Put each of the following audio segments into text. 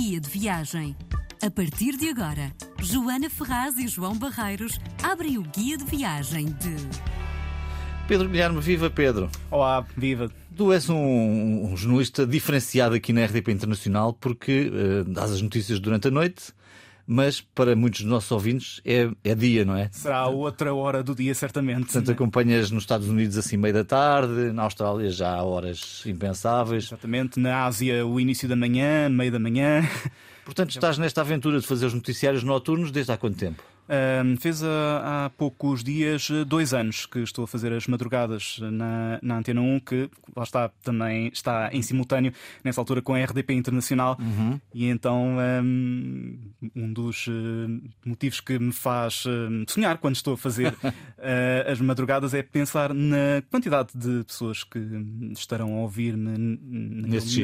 guia de viagem. A partir de agora, Joana Ferraz e João Barreiros abrem o guia de viagem de. Pedro Guilherme, viva Pedro. Olá, viva. Tu és um, um jornalista diferenciado aqui na RDP Internacional porque uh, dás as notícias durante a noite, mas para muitos dos nossos ouvintes é, é dia, não é? Será outra hora do dia, certamente. Portanto, acompanhas nos Estados Unidos assim meio da tarde, na Austrália já há horas impensáveis. Exatamente, na Ásia o início da manhã, meio da manhã. Portanto, estás nesta aventura de fazer os noticiários noturnos desde há quanto tempo? Um, fez há, há, poucos dias dois anos que estou a fazer as madrugadas na, na Antena 1, que lá está também está em simultâneo nessa altura com a RDP Internacional. Uhum. E então um, um dos uh, motivos que me faz sonhar quando estou a fazer uh, as madrugadas é pensar na quantidade de pessoas que estarão a ouvir-me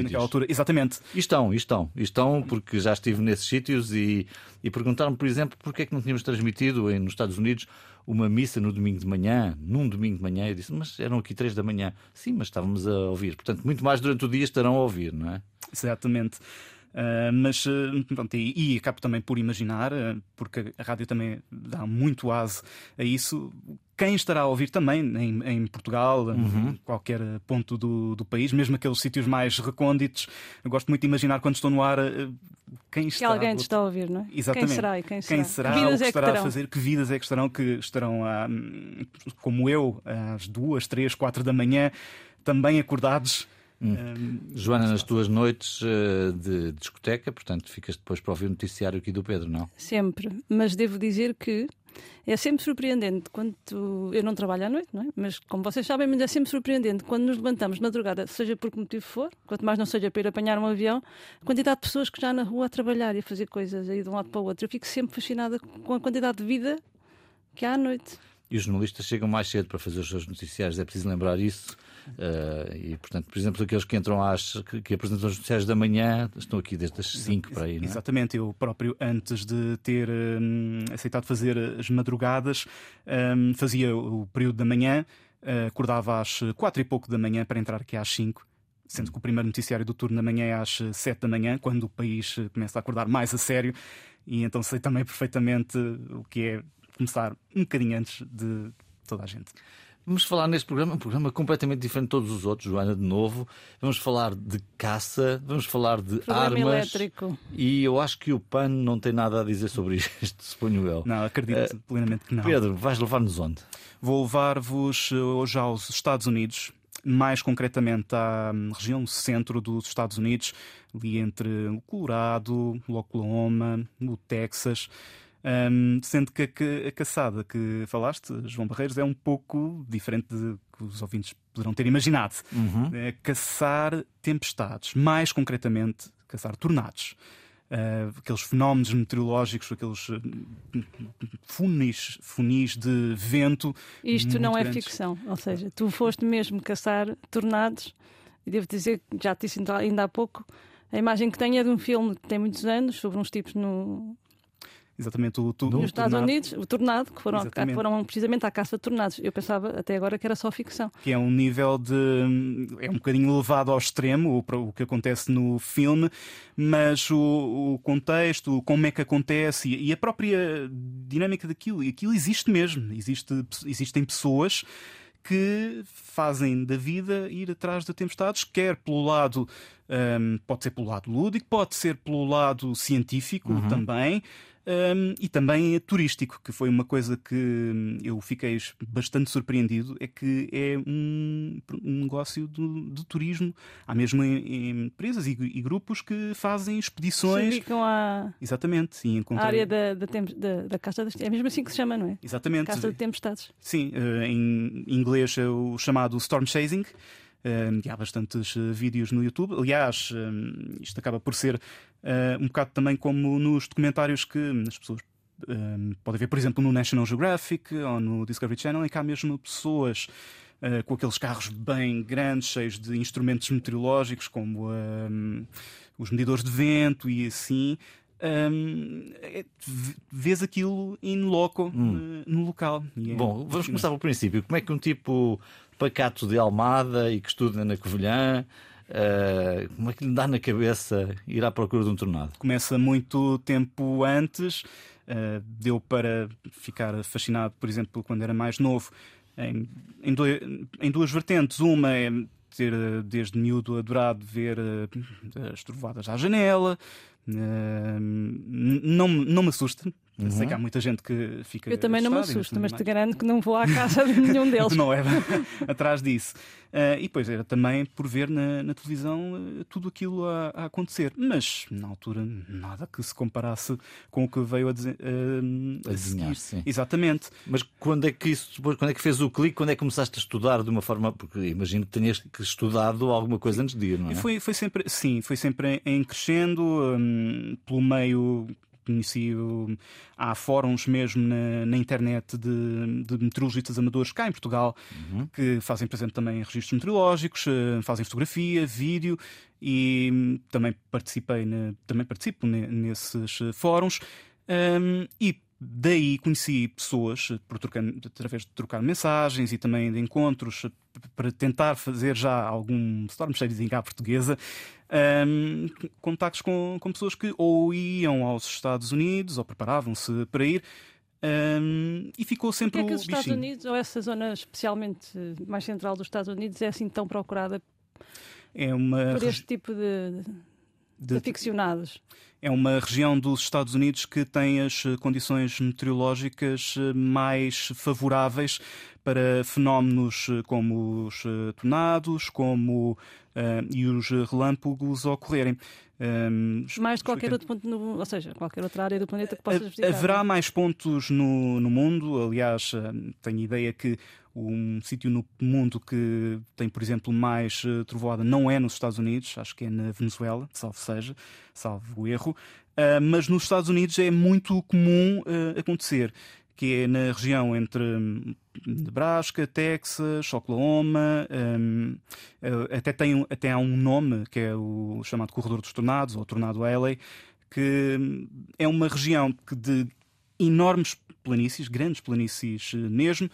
naquela altura. Exatamente. E estão, e estão, e estão, porque já estive nesses sítios e, e perguntaram-me, por exemplo, porque é que não tínhamos transmitido nos Estados Unidos uma missa no domingo de manhã, num domingo de manhã. Eu disse, mas eram aqui três da manhã. Sim, mas estávamos a ouvir. Portanto, muito mais durante o dia estarão a ouvir, não é? Exatamente. Uh, mas uh, pronto, e, e, acabo também por imaginar, uh, porque a rádio também dá muito aso a isso. Quem estará a ouvir também em, em Portugal, uhum. em qualquer ponto do, do país, mesmo aqueles sítios mais recônditos, eu gosto muito de imaginar quando estou no ar quem estará. Que alguém te está a ouvir, não é? Exatamente. Quem será e quem será? Quem será que vidas o que é estará que a fazer? Que vidas é que estarão, que estarão a, como eu, às duas, três, quatro da manhã, também acordados Hum. Joana, nas tuas noites uh, de discoteca, portanto, ficas depois para ouvir o noticiário aqui do Pedro, não? Sempre, mas devo dizer que é sempre surpreendente quando eu não trabalho à noite, não é? Mas como vocês sabem, mas é sempre surpreendente quando nos levantamos de madrugada, seja por que motivo for, quanto mais não seja para ir apanhar um avião, a quantidade de pessoas que já na rua a trabalhar e a fazer coisas aí de um lado para o outro. Eu fico sempre fascinada com a quantidade de vida que há à noite. E os jornalistas chegam mais cedo para fazer os seus noticiários, é preciso lembrar isso. Uh, e, portanto, por exemplo, aqueles que entram às. que, que apresentam os noticiários da manhã estão aqui desde as 5 para aí. Não é? Exatamente, eu próprio, antes de ter um, aceitado fazer as madrugadas, um, fazia o período da manhã, uh, acordava às 4 e pouco da manhã para entrar aqui às 5 sendo que o primeiro noticiário do turno da manhã é às 7 da manhã, quando o país começa a acordar mais a sério, e então sei também perfeitamente o que é começar um bocadinho antes de toda a gente. Vamos falar neste programa, um programa completamente diferente de todos os outros, Joana, de novo. Vamos falar de caça, vamos falar de programa armas. elétrico. E eu acho que o PAN não tem nada a dizer sobre isto, suponho eu. Não, acredito uh, plenamente que não. Pedro, vais levar-nos onde? Vou levar-vos eh, hoje aos Estados Unidos, mais concretamente à hum, região centro dos Estados Unidos, ali entre o Colorado, o Oklahoma, o Texas. Um, sendo que a, a, caçada que falaste, João Barreiros, é um pouco diferente de que os ouvintes poderão ter imaginado. Uhum. É caçar tempestades, mais concretamente, caçar tornados. Uh, aqueles fenómenos meteorológicos, aqueles uh, funis, funis de vento. Isto não grandes. é ficção, ou seja, tu foste mesmo caçar tornados, e devo dizer que já te disse ainda há pouco, a imagem que tenho é de um filme que tem muitos anos, sobre uns tipos no, Exatamente, o, tu, Nos Estados tornado. Unidos, o tornado, que foram, foram precisamente à caça de tornados. Eu pensava até agora que era só ficção. Que é um nível de. é um bocadinho levado ao extremo, o, o que acontece no filme, mas o, o contexto, como é que acontece e, e, a própria dinâmica daquilo, e aquilo existe mesmo. Existe, existem pessoas que fazem da vida ir atrás de tempestades, quer pelo lado, um, pode ser pelo lado lúdico, pode ser pelo lado científico uhum. também um, e também turístico, que foi uma coisa que eu fiquei bastante surpreendido, é que é um, um negócio de, de, turismo. Há mesmo empresas e, e, grupos que fazem expedições. Se dedicam à Exatamente, sim, encontrei... a área da, da, da, da Caça das É mesmo assim que se chama, não é? Exatamente. Caça de Tempestades. Sim, eh, em inglês é o chamado Storm Chasing. Um, e há bastantes uh, vídeos no YouTube. Aliás, um, isto acaba por ser um bocado também como nos documentários que as pessoas podem ver, por exemplo, no National Geographic ou no Discovery Channel, em que há mesmo pessoas. Uh, com aqueles carros bem grandes, cheios de instrumentos meteorológicos, como os medidores de vento e assim, um, é, vês aquilo in loco hum. no local. É Bom, vamos começar pelo princípio. Como é que um tipo pacato de Almada e que estuda na Covilhã Uh, como é que lhe dá na cabeça ir à procura de um tornado? Começa muito tempo antes, uh, deu para ficar fascinado, por exemplo, quando era mais novo, em, em, em duas vertentes. Uma é ter desde miúdo adorado ver uh, as trovoadas à janela. Não, não me assusta, Uhum. Sei que há muita gente que fica. Eu também não me assusto, mas te garanto que não vou à casa de nenhum deles. não é atrás disso. Uh, e depois era também por ver na, na televisão uh, tudo aquilo a, a, acontecer. Mas na altura nada que se comparasse com o que veio a, dizer, uh, a desenhar. Sim. Exatamente. Mas quando é que isso depois, quando é que fez o clique? Quando é que começaste a estudar de uma forma. Porque imagino que tenhas estudado alguma coisa antes de ir, não é? Foi, foi sempre, sim, foi sempre em crescendo, um, pelo meio conheci. Há fóruns mesmo na, na internet de, de, meteorologistas amadores cá em Portugal uhum. que fazem, por exemplo, também registros meteorológicos, eh, fazem fotografia, vídeo e também participei, também participo nesses fóruns. Um, e Daí conheci pessoas por trocar, através de trocar mensagens e também de encontros para tentar fazer já algum storm shading à portuguesa, um, contactos com, com pessoas que ou iam aos Estados Unidos ou preparavam-se para ir. Um, e ficou sempre Porque é que os Estados Unidos, ou essa zona especialmente mais central dos Estados Unidos, é assim tão procurada é uma... por este tipo de, de, aficionados? é uma região dos Estados Unidos que tem as eh, condições meteorológicas eh, mais favoráveis para fenómenos eh, como os tornados, como uh, e os relâmpagos ocorrerem. Um, mais de qualquer outro ponto, no, ou seja, qualquer outra área do planeta que possa visitar. Haverá mais pontos no, no mundo. Aliás, tenho ideia que um sítio no mundo que tem, por exemplo, mais uh, trovoada não é nos Estados Unidos, acho que é na Venezuela, salvo seja, salvo o erro, uh, mas nos Estados Unidos é muito comum uh, acontecer, que é na região entre hum, Nebraska, Texas, Oklahoma, um, até, tem, até há um nome que é o chamado Corredor dos Tornados, ou Tornado Alley, que hum, é uma região que de enormes planícies, grandes planícies mesmo,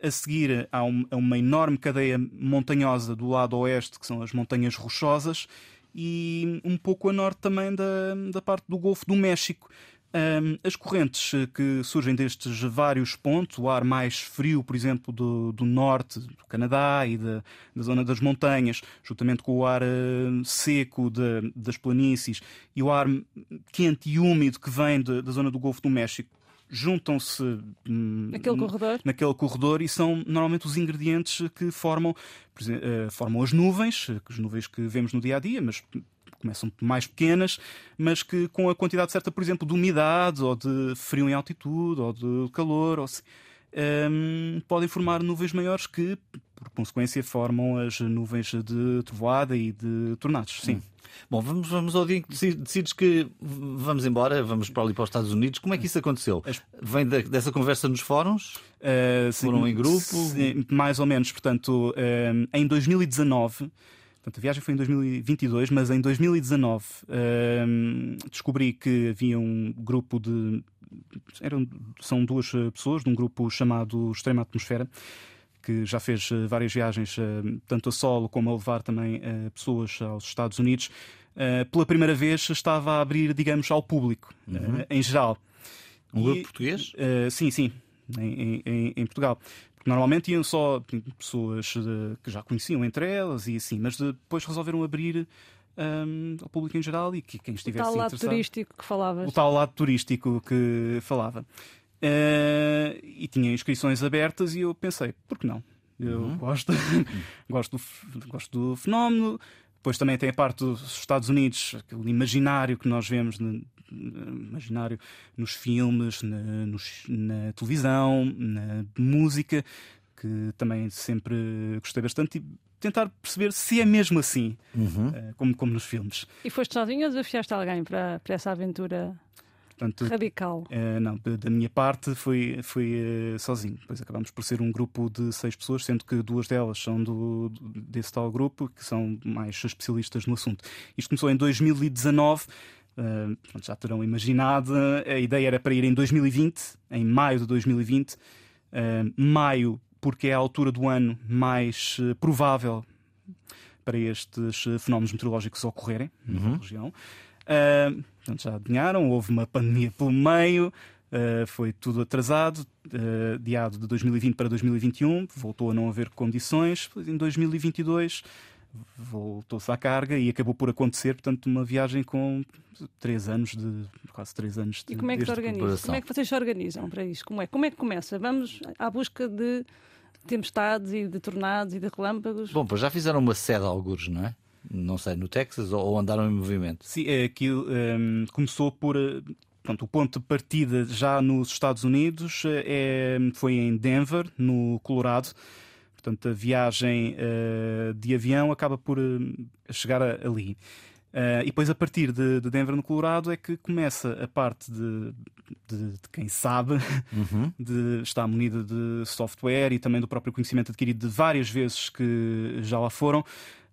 a seguir há uma enorme cadeia montanhosa do lado oeste, que são as Montanhas Rochosas, e um pouco a norte também da, da parte do Golfo do México. as correntes que surgem destes vários pontos, o ar mais frio, por exemplo, do, do norte do Canadá e da, da, zona das montanhas, juntamente com o ar uh, seco de, das planícies e o ar quente e úmido que vem de, da zona do Golfo do México, juntam-se hum, naquele corredor. naquele corredor e são normalmente os ingredientes que formam, uh, formam as nuvens, as nuvens que vemos no dia a dia, mas começam mais pequenas, mas que com a quantidade certa, por exemplo, de umidade ou de frio em altitude ou de calor, ou se, um, podem formar nuvens maiores que, por consequência, formam as nuvens de trovoada e de tornados. Sim. Hum. Bom, vamos, vamos ao dia em que decides que vamos embora, vamos para ali para os Estados Unidos. Como é que isso aconteceu? Vem da, dessa conversa nos fóruns? Uh, Foram em grupo? Sim, mais ou menos. Portanto, uh, em 2019. Portanto, a viagem foi em 2022, mas em 2019 uh, descobri que havia um grupo de. Eram, são duas pessoas de um grupo chamado Extrema Atmosfera, que já fez eh, várias viagens, eh, tanto a solo como a levar também eh, pessoas aos Estados Unidos, pela primeira vez estava a abrir, digamos, ao público, uhum. em geral. Um grupo português? sim, sim, em, em, em Portugal. Porque normalmente iam só pessoas que já conheciam entre elas e assim, mas depois resolveram abrir um, ao público em geral e que quem estivesse o tal lado turístico que falavas. O tal lado turístico que falava. Uh, e tinha inscrições abertas e eu pensei, por que não? Eu uhum. gosto, gosto, do, gosto do fenómeno. Depois também tem a parte dos Estados Unidos, aquele imaginário que nós vemos, no, imaginário nos filmes, na, nos, na televisão, na música, que também sempre gostei bastante. E tentar perceber se é mesmo assim, uhum. uh, como, como nos filmes. E foste sozinho ou desafiaste alguém para, para essa aventura Portanto, Radical. Uh, não, da minha parte fui, fui uh, sozinho. Depois acabamos por ser um grupo de seis pessoas, sendo que duas delas são do, desse tal grupo, que são mais especialistas no assunto. Isto começou em 2019. Uh, eh, já terão imaginado, a ideia era para ir em 2020, em maio de 2020. maio, porque é a altura do ano mais provável para estes fenómenos meteorológicos ocorrerem na região. Uh, portanto, já adivinharam, houve uma pandemia pelo meio, uh, foi tudo atrasado, uh, adiado de 2020 para 2021, voltou a não haver condições. Em 2022 voltou-se à carga e acabou por acontecer, portanto, uma viagem com três anos de quase três anos de E como é que se organiza? Como é que vocês se organizam para isso? Como é? Como é que começa? Vamos à busca de tempestades e de tornados e de relâmpagos? Bom, pois já fizeram uma sede a algures, não é? Não sei, no Texas ou, andaram em movimento? Sim, é, aquilo ehm, começou por. eh, Pronto, o ponto de partida já nos Estados Unidos eh, é, foi em Denver, no Colorado. Portanto, a viagem eh, de avião acaba por eh, chegar a- ali. Eh, e depois, a partir de, de Denver, no Colorado, é que começa a parte de, de- de quem sabe, de, está munida de software e também do próprio conhecimento adquirido de várias vezes que já lá foram,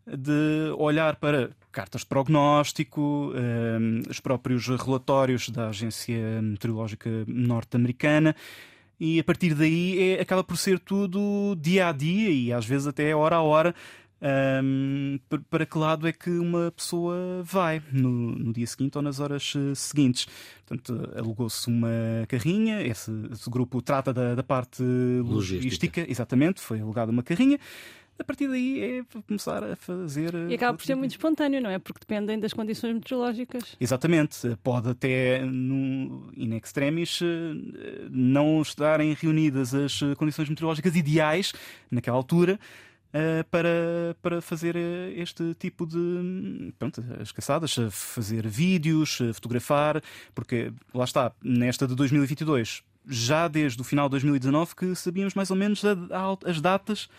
de olhar para cartas de prognóstico, eh, os próprios relatórios da Agência Meteorológica Norte-Americana. E a partir daí é- acaba por ser tudo dia a dia e às vezes até hora a hora. ehm, para- para que lado é que uma pessoa vai no, no dia seguinte ou nas horas eh, seguintes? Portanto, alugou-se uma carrinha, esse, esse grupo trata da, da parte Logística. logística, exatamente, foi alugada uma carrinha. A partir daí é começar a fazer. E acaba por ser muito espontâneo, não é? Porque dependem das condições meteorológicas. Exatamente, pode até no, in extremis eh, não estarem reunidas as eh, condições meteorológicas ideais naquela altura eh, para, para fazer eh, este tipo de pronto, as caçadas, eh, fazer vídeos, eh, fotografar, porque lá está, nesta de 2022, já desde o final de 2019 que sabíamos mais ou menos a- a- as datas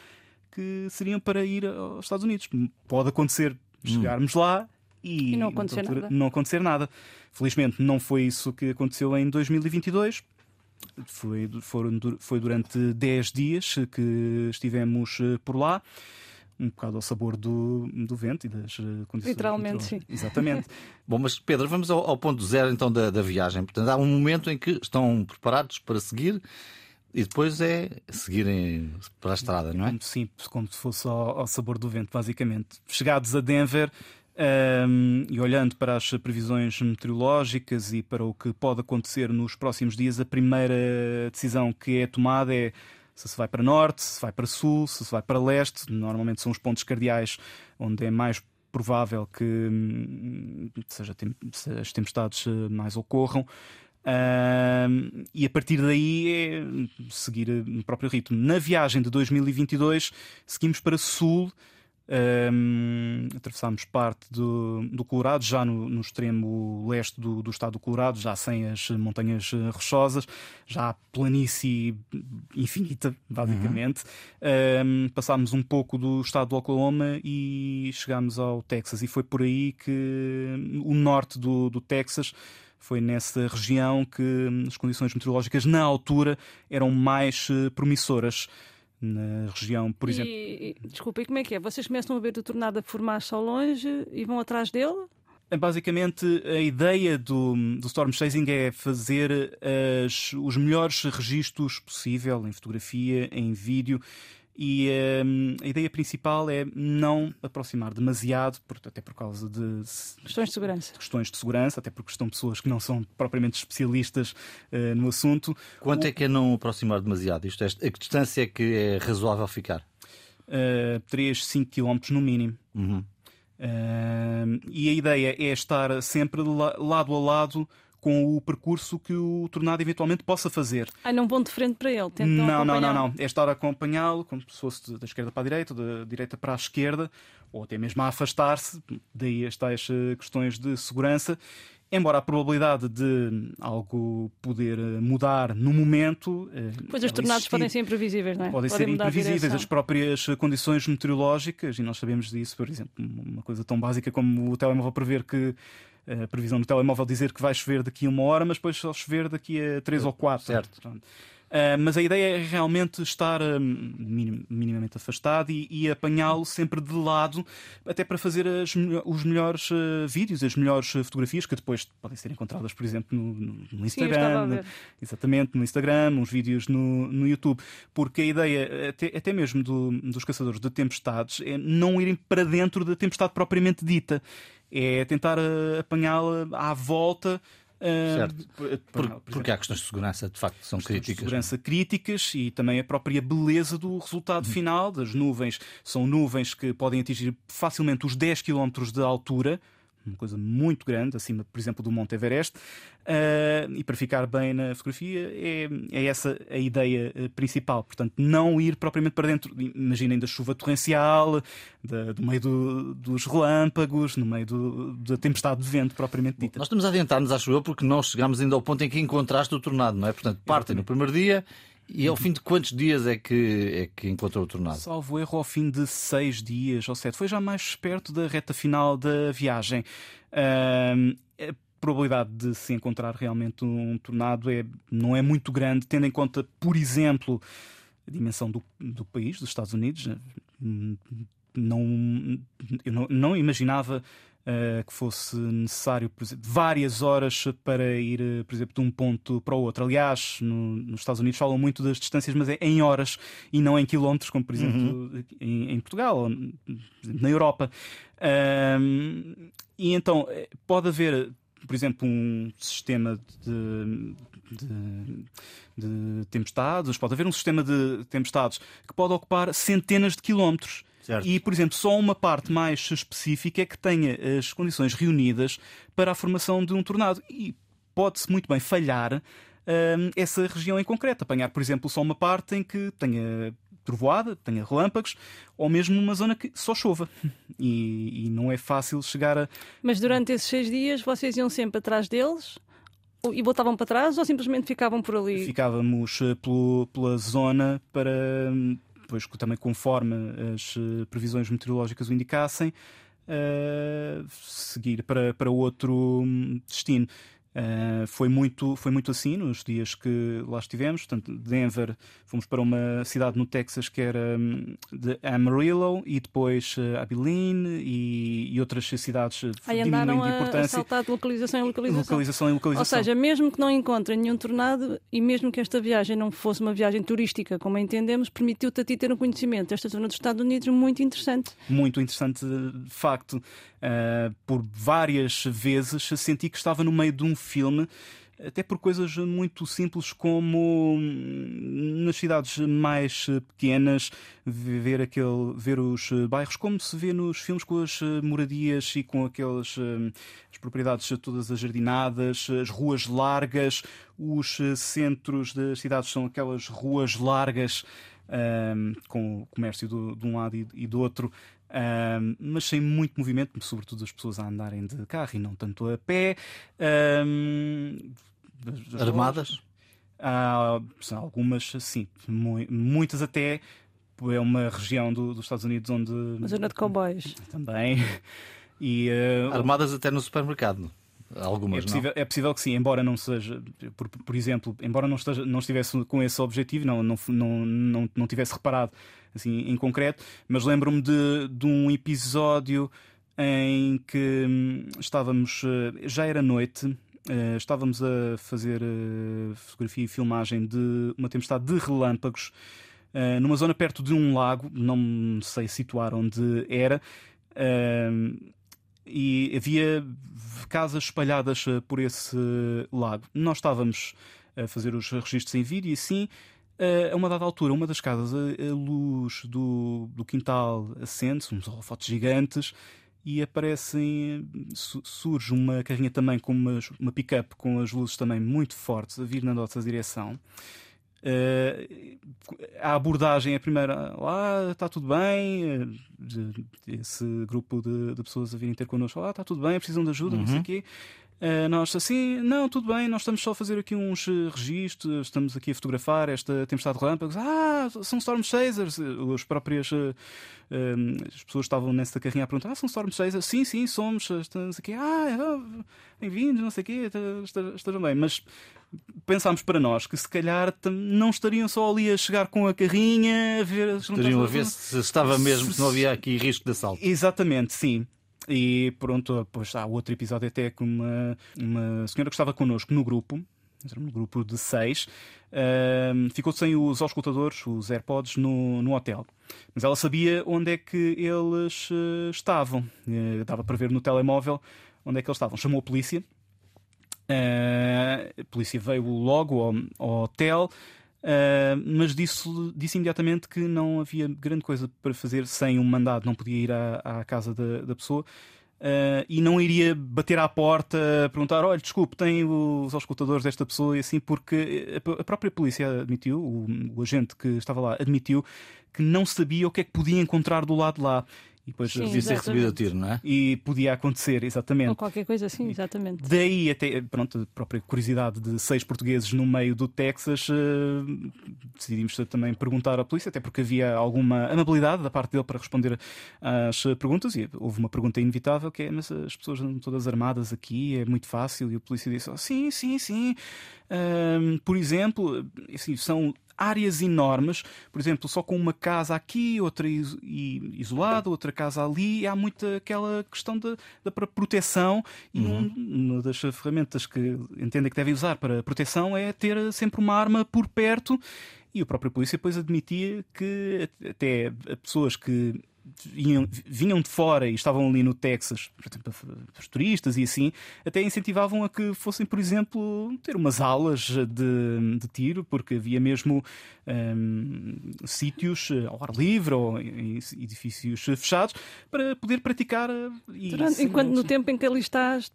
que seriam para ir aos Estados Unidos. Pode acontecer chegarmos lá e, E não acontecer nada. não acontecer nada. Felizmente não foi isso que aconteceu em 2022. Foi, foram, foi durante 10 dias que estivemos eh, por lá. Um bocado ao sabor do, do vento e das eh, condições. Literalmente, sim. Exatamente. Bom, mas Pedro, vamos ao, ao ponto zero então da, da viagem. Portanto, há um momento em que estão preparados para seguir e depois é seguirem para a estrada, não é? Como, sim, como se fosse ao, ao sabor do vento, basicamente. Chegados a Denver ahm, e olhando para as previsões meteorológicas e para o que pode acontecer nos próximos dias, a primeira decisão que é tomada é se se vai para norte, se vai para sul, se se vai para leste. Normalmente são os pontos cardeais onde é mais provável que hum, seja, as tempestades eh, mais ocorram. Ahm, e a partir daí é seguir no próprio ritmo. Na viagem de 2022, seguimos para sul, ahm, atravessámos parte do, do Colorado, já no, no extremo leste do, do estado do Colorado, já sem as montanhas eh, rochosas, já há planície infinita, basicamente. Ahm, passámos um pouco do estado do Oklahoma e chegámos ao Texas, e foi por aí que o norte do, do Texas foi nessa região que hum, as condições meteorológicas na altura eram mais eh, promissoras. Na região, por exemplo. E, e- desculpa, e como é que é? Vocês começam a ver o tornado a formar-se ao longe e vão atrás dele? Basicamente, a ideia do, do Storm Chasing é fazer as- os melhores registros possível em fotografia, em vídeo. E hum, a ideia principal é não aproximar demasiado, por- até por causa de Questões de segurança. questões de segurança, até porque estão pessoas que não são propriamente especialistas eh, no assunto. Quanto é que é não aproximar demasiado? Isto é, a que distância é que é razoável ficar? Uh, 3, 5 km no mínimo. Uhum. Uh, e a ideia é estar sempre la- lado a lado com o percurso que o tornado eventualmente possa fazer. Ai, não vão de frente para ele, tentam não, não, não, não. É estar a acompanhá-lo como se fosse da esquerda para a direita, da direita para a esquerda, ou até mesmo a afastar-se. Daí estas eh, questões de segurança. Embora a probabilidade de algo poder eh, mudar no momento. eh, Pois os tornados existir. podem ser imprevisíveis, não é? podem ser mudar a imprevisíveis as próprias condições meteorológicas e nós sabemos disso, por exemplo, uma coisa tão básica como o telemóvel prever que a previsão do telemóvel dizer que vai chover daqui a uma hora, mas depois só chover daqui a três ou quatro. Certo. Pronto. Uh, mas a ideia é realmente estar uh, minim, minimamente afastado e, e apanhá-lo sempre de lado, até para fazer as, os melhores uh, vídeos, as melhores fotografias que depois podem ser encontradas, por exemplo, no, no Instagram. Sim, exatamente, no Instagram, uns vídeos no, no YouTube. Porque a ideia, até, até mesmo do, dos caçadores de tempestades, é não irem para dentro da tempestade propriamente dita. É tentar apanhá-la à volta Certo. Por, por, porque há questões de segurança, de facto, são críticas. De segurança críticas e também a própria beleza do resultado uhum. final das nuvens. São nuvens que podem atingir facilmente os 10 km de altura uma coisa muito grande, acima, por exemplo, do Monte Everest. Uh, e para ficar bem na fotografia, é, é essa a ideia uh, principal. Portanto, não ir propriamente para dentro, imaginem, da chuva torrencial, da, do meio do, dos relâmpagos, no meio do, da tempestade de vento propriamente dita. Nós estamos a adiantar-nos, acho eu, porque não chegamos ainda ao ponto em que encontraste o tornado, não é? Portanto, partem no primeiro dia e ao fim de quantos dias é que, é que encontrou o tornado? Salvo erro, ao fim de seis dias ou sete. Foi já mais perto da reta final da viagem. A probabilidade de se encontrar realmente um tornado é, não é muito grande, tendo em conta, por exemplo, a dimensão do, do país, dos Estados Unidos. Não, eu não, não imaginava uh, que fosse necessário exemplo, várias horas para ir, eh, por exemplo, de um ponto para o outro. Aliás, no, nos Estados Unidos falam muito das distâncias, mas é em horas e não em quilómetros, como por exemplo uhum. em, em, Portugal ou na Europa. Uh, e então eh, pode haver por exemplo, um sistema de, de, de, tempestades, pode haver um sistema de tempestades que pode ocupar centenas de quilómetros. Certo. E, por exemplo, só uma parte mais específica é que tenha as condições reunidas para a formação de um tornado. E pode-se muito bem falhar hum, essa região em concreto. Apanhar, por exemplo, só uma parte em que tenha trovoada, tenha relâmpagos, ou mesmo uma zona que só chova. E, e, não é fácil chegar a. Mas durante esses seis dias vocês iam sempre atrás deles? E voltavam para trás ou simplesmente ficavam por ali? Ficávamos eh, pelo, pela zona para hum, depois também conforme as eh, previsões meteorológicas o indicassem, uh, seguir para, para outro hum, destino. Uh, foi, muito, foi muito assim nos dias que lá estivemos. Portanto, Denver, fomos para uma cidade no Texas que era um, de Amarillo e depois uh, Abilene e, e, outras cidades Aí de importância. A de localização em localização. localização em localização. Ou seja, mesmo que não encontrem nenhum tornado e mesmo que esta viagem não fosse uma viagem turística, como entendemos, permitiu-te a ti ter um conhecimento desta zona dos Estados Unidos muito interessante. Muito interessante, de facto. Uh, por várias vezes senti que estava no meio de um filme até por coisas muito simples como hum, nas cidades mais pequenas ver aquele ver os bairros como se vê nos filmes com as moradias e com aquelas hum, as propriedades todas ajardinadas, as ruas largas, os centros das cidades são aquelas ruas largas um, com o comércio do, de um lado e do outro um, mas sem muito movimento, sobretudo as pessoas a andarem de carro e não tanto a pé. Um, Armadas? Há algumas, sim, muitas até. É uma região do, dos Estados Unidos onde. Uma zona de cowboys. Também. E, uh, Armadas até no supermercado. Algumas, é possível, não? é possível que sim, embora não seja, por, por exemplo, embora não, esteja, não estivesse com esse objetivo, não, não, não, não, não tivesse reparado assim, em concreto, mas lembro-me de, de um episódio em que hum, estávamos, eh, já era noite, eh, estávamos a fazer eh, fotografia e filmagem de uma tempestade de relâmpagos numa zona perto de um lago, não sei situar onde era e havia casas espalhadas por esse lago. Nós estávamos a fazer os registros em vídeo e assim, eh, a uma dada altura, uma das casas, a, luz do, do quintal acende, uns holofotes gigantes, e aparecem, surge uma carrinha também com uma, uma pick-up com as luzes também muito fortes a vir na nossa direção. Uh, a abordagem é a primeira, lá está tudo bem, esse grupo de, de, pessoas a virem ter connosco, lá está tudo bem, precisam de ajuda, uhum. não sei o uhum. quê. Uh, nós assim, não, tudo bem, nós estamos só a fazer aqui uns registros, estamos aqui a fotografar esta tempestade de relâmpagos. Ah, são Storm Chasers. As próprias uh, as pessoas estavam nessa carrinha a perguntar: ah, são Storm Chasers? Sim, sim, somos. Estamos aqui. Ah, bem-vindos, não sei o quê, estejam bem. Mas pensámos para nós que se calhar não estariam só ali a chegar com a carrinha, a ver. Estariam a ver se estava mesmo, se não havia aqui risco de assalto. Exatamente, sim. E pronto, depois há outro episódio até com uma, uma senhora que estava connosco no grupo, um grupo de seis, uh, ficou sem os auscultadores, os AirPods, no, no hotel. Mas ela sabia onde é que eles uh, estavam. Uh, dava para ver no telemóvel onde é que eles estavam. Chamou a polícia. Uh, a polícia veio logo ao, ao hotel. Uh, mas disse, disse imediatamente que não havia grande coisa para fazer sem um mandado, não podia ir à, à casa da, da pessoa. Uh, e não iria bater à porta, perguntar: olha, desculpe, tem os auscultadores desta pessoa e assim, porque a, própria polícia admitiu, o, o, agente que estava lá admitiu que não sabia o que é que podia encontrar do lado de lá. E depois Sim, devia ser recebido a tiro, não é? E podia acontecer, exatamente. Ou qualquer coisa assim, exatamente. Daí até, pronto, a própria curiosidade de seis portugueses no meio do Texas, uh, decidimos também perguntar à polícia, até porque havia alguma amabilidade da parte dele para responder às perguntas. E houve uma pergunta inevitável que é: mas as pessoas andam todas armadas aqui, é muito fácil. E a polícia disse: oh, sim, sim, sim. Uh, por exemplo, assim, são áreas enormes, por exemplo, só com uma casa aqui, outra isolada, outra casa ali, há muita aquela questão da, da proteção e uhum. uma das ferramentas que entendem que devem usar para proteção é ter sempre uma arma por perto e o próprio polícia depois admitia que até pessoas que vinham, vinham de fora e estavam ali no Texas, por exemplo, os turistas e assim, até incentivavam a que fossem, por exemplo, ter umas aulas de, de tiro, porque havia mesmo um, sítios eh, ao ar livre ou em edifícios fechados para poder praticar. Eh, e, Durante, enquanto no tempo em que ali estás,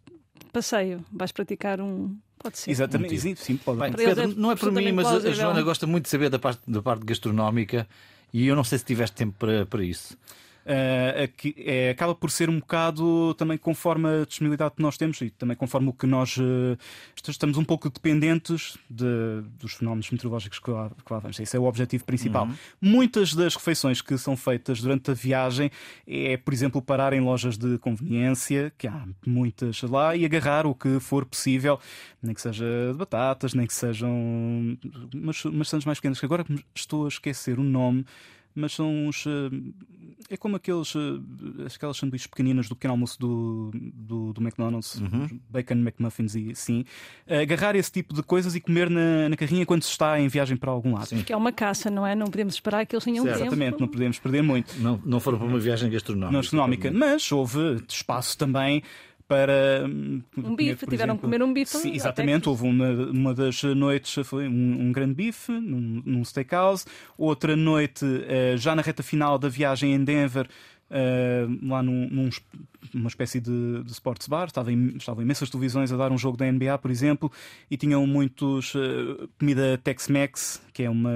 passeio, vais praticar um. Pode ser. Exatamente, sim, sim, pode. Bem, Pedro, é não é por mim, mas a Joana gosta muito de saber da parte, da parte gastronómica e eu não sei se tiveste tempo para, para isso. Uh, que é, acaba por ser um bocado também conforme a disponibilidade que nós temos e também conforme o que nós uh, estamos um pouco dependentes de, dos fenómenos meteorológicos que lá, que lá vamos. Esse é o objetivo principal. Uhum. Muitas das refeições que são feitas durante a viagem é, por exemplo, parar em lojas de conveniência, que há muitas lá, e agarrar o que for possível, nem que seja de batatas, nem que sejam umas, mais pequenas, que agora estou a esquecer o nome mas são uns. Eh, é como aqueles, eh, aquelas sanduíches pequeninas do pequeno almoço do, do, do McDonald's, uhum. bacon McMuffins e assim. Agarrar esse tipo de coisas e comer na, na carrinha quando se está em viagem para algum lado. Sim. Que é uma caça, não é? Não podemos esperar que eles tenham certo. tempo. Exatamente, não podemos perder muito. Não, não foram para uma viagem gastronómica. gastronómica mas houve espaço também para hum, um bife, tiveram que comer um bife. Sim, exatamente, houve uma, uma das noites foi um, um grande bife num, num steakhouse, outra noite uh, já na reta final da viagem em Denver. Uh, lá num, num, numa espécie de, de sports bar, estavam, estavam imensas televisões a dar um jogo da NBA, por exemplo, e tinham muitos uh, comida Tex-Mex, que é uma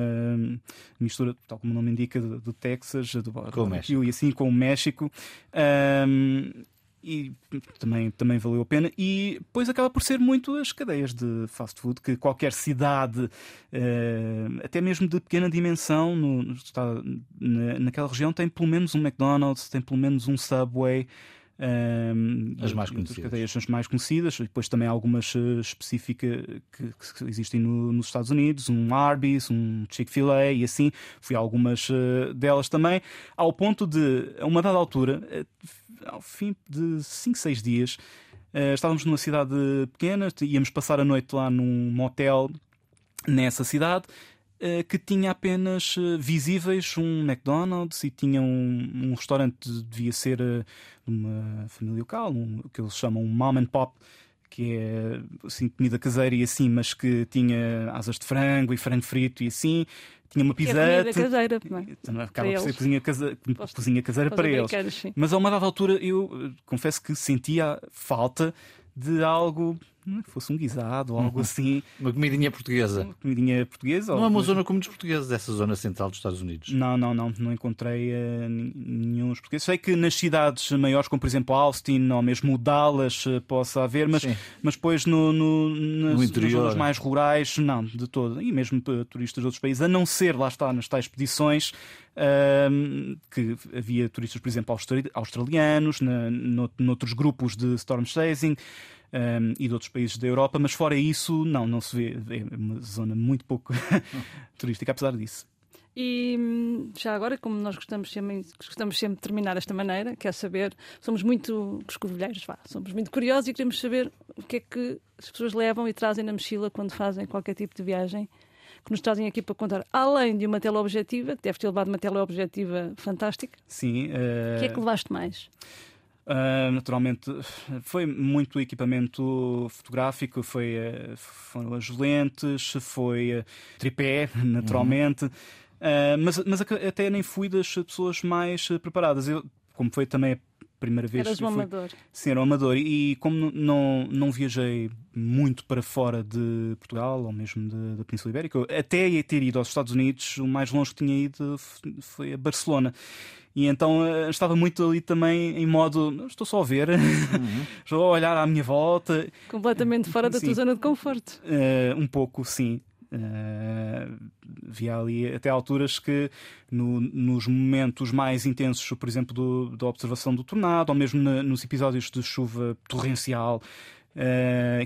mistura, tal como o nome indica, do Texas, do, com do e assim com o México. Uh, e também, também valeu a pena. E depois acaba por ser muito as cadeias de fast food que qualquer cidade, eh, até mesmo de pequena dimensão, no, naquela região, tem pelo menos um McDonald's, tem pelo menos um Subway. Um, as mais conhecidas. As cadeias as mais conhecidas, depois também algumas uh, específicas que, que, existem no, nos Estados Unidos, um Arby's, um Chick-fil-A e assim, fui a algumas uh, delas também, ao ponto de, a uma dada altura, uh, ao fim de 5, 6 dias, estávamos numa cidade pequena, íamos passar a noite lá num motel nessa cidade. Uh, que tinha apenas uh, visíveis um McDonald's e tinha um, um restaurante, devia ser de uma família local, um, que eles chamam um mom and pop, que é assim, comida caseira e assim, mas que tinha asas de frango e frango frito e assim tinha uma pizzete. É caseira, é? Acaba por ser cozinha, casa, cozinha caseira para eles. Mas a uma dada altura eu eh, confesso que sentia falta de algo fosse um guisado ou algo uhum. assim. Uma comidinha portuguesa. Uma comidinha portuguesa. Não é uma zona com muitos portugueses, essa zona central dos Estados Unidos. Não, não, não. Não encontrei uh, nenhum portugueses. Sei que nas cidades maiores, como por exemplo Austin ou mesmo Dallas, uh, possa haver, mas, mas depois no, no, nas, no interior. nas zonas mais rurais, não, de todo. E mesmo para turistas de outros países, a não ser, lá está, nas tais expedições. Uh, que havia turistas, por exemplo, australianos, na, no, noutros grupos de storm chasing, um, e de outros países da Europa, mas fora isso, não, não se vê. É uma zona muito pouco turística, apesar disso. E hum, já agora, como nós gostamos sempre, gostamos sempre de terminar desta maneira, quer saber, somos muito escovilheiros, vá, somos muito curiosos e queremos saber o que é que as pessoas levam e trazem na mochila quando fazem qualquer tipo de viagem que nos trazem aqui para contar, além de uma tela objetiva, que deve ter levado uma tela objetiva fantástica. Sim. Uh... O que é que levaste mais? Uh, naturalmente, foi muito equipamento fotográfico, foi, uh, foram as lentes, foi uh, tripé, naturalmente. Uhum. mas, mas até nem fui das pessoas mais preparadas. Eu, como foi também a primeira vez Eras um fui, amador. Sim, era um amador. E como não, não viajei muito para fora de Portugal, ou mesmo da Península Ibérica, até ter ido aos Estados Unidos, o mais longe que tinha ido foi a Barcelona. E então uh, estava muito ali também em modo, estou só a ver, uhum. estou a olhar à minha volta. Completamente fora da sim. tua zona de conforto. Uh, um pouco, sim. Uh, via ali até alturas que no, nos momentos mais intensos, por exemplo, do, da observação do tornado, ou mesmo na, nos episódios de chuva torrencial,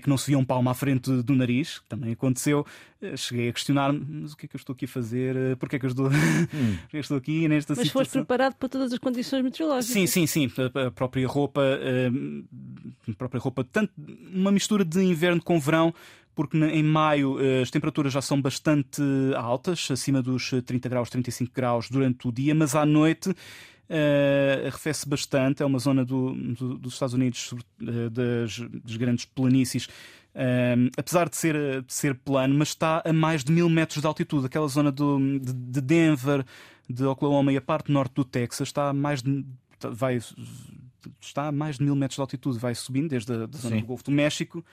que não se via um palmo à frente do nariz, que também aconteceu. Uh, cheguei a questionar-me, mas o que é que eu estou aqui a fazer? Uh, Porquê é que eu estou, hum. que estou aqui nesta mas situação? Mas foste preparado para todas as condições meteorológicas? Sim, sim, sim. A própria roupa, a própria roupa, tanto uma mistura de inverno com verão, porque em maio as temperaturas já são bastante altas, acima dos 30 graus, 35 graus durante o dia, mas à noite Uh, arrefece bastante, é uma zona do, do, dos Estados Unidos, uh, das, das, grandes planícies, uh, apesar de ser, de ser plano, mas está a mais de mil metros de altitude. Aquela zona do, de, de Denver, de Oklahoma e a parte norte do Texas está a mais de. Vai, está a mais de mil metros de altitude, vai subindo desde a zona Sim. do Golfo do México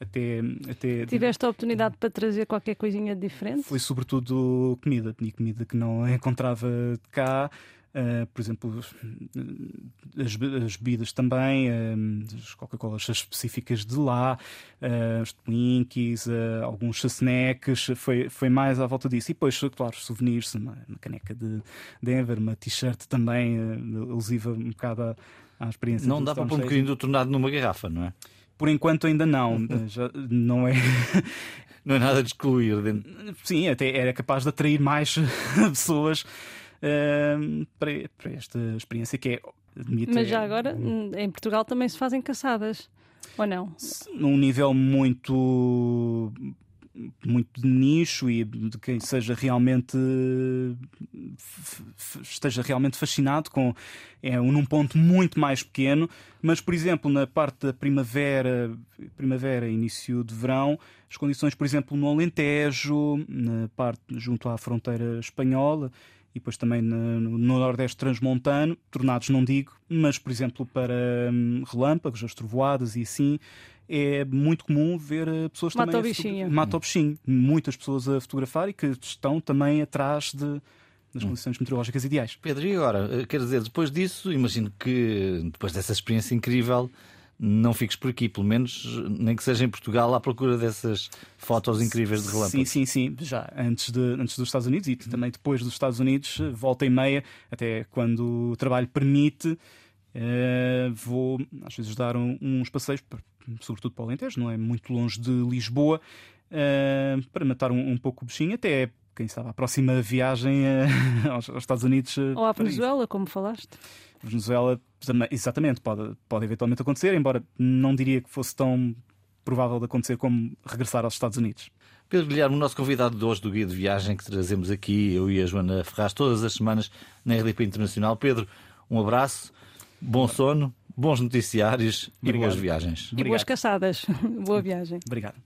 até, até. Tiveste a oportunidade para trazer qualquer coisinha diferente? Foi sobretudo comida, e comida que não encontrava cá. Uh, por exemplo, as, as bebidas também, uh, as Coca-Colas específicas de lá, uh, os Twinkies, alguns snacks, foi, foi mais à volta disso. E depois, claro, souvenirs, uma, uma caneca de Denver, uma t-shirt também alusiva um bocado à, à experiência. Não dá para pôr um bocadinho do tornado numa garrafa, não é? Por enquanto ainda não. Já, não é. Não é nada de excluir. Dentro. Sim, até era capaz de atrair mais pessoas para, para esta experiência que é. Admito, Mas já é, agora, hum, em Portugal também se fazem caçadas, ou não? Num nível muito muito de nicho e de quem seja realmente esteja realmente fascinado com é num ponto muito mais pequeno mas por exemplo na parte da primavera primavera início de verão as condições por exemplo no Alentejo na parte junto à fronteira espanhola e depois também no, no Nordeste Transmontano, tornados não digo, mas por exemplo para hum, relâmpagos, as trovoadas e assim, é muito comum ver eh, pessoas Mata também. O bichinho. Mata o bichinho. Muitas pessoas a fotografar e que estão também atrás de das hum. condições meteorológicas ideais. Pedro, e agora? Eh, quer dizer, depois disso, imagino que depois dessa experiência incrível, não fiques por aqui, pelo menos nem que seja em Portugal, à procura dessas fotos incríveis de relâmpagos. Sim, sim, sim. Já antes, de, antes dos Estados Unidos e também depois dos Estados Unidos, volta e meia, até quando o trabalho permite, uh, vou às vezes dar um, uns passeios, sobretudo para o Alentejo, não é muito longe de Lisboa, uh, para matar um, um pouco o bichinho, até quem sabe, a próxima viagem uh, aos, aos, Estados Unidos. Ou à Venezuela, como falaste. Venezuela, exatamente, pode, pode eventualmente acontecer, embora não diria que fosse tão provável de acontecer como regressar aos Estados Unidos. Pedro Guilherme, o nosso convidado de hoje do Guia de Viagem que trazemos aqui, eu e a Joana Ferraz, todas as semanas na RDP Internacional. Pedro, um abraço, bom sono, bons noticiários Obrigado. e boas viagens. E boas caçadas. Boa viagem. Obrigado.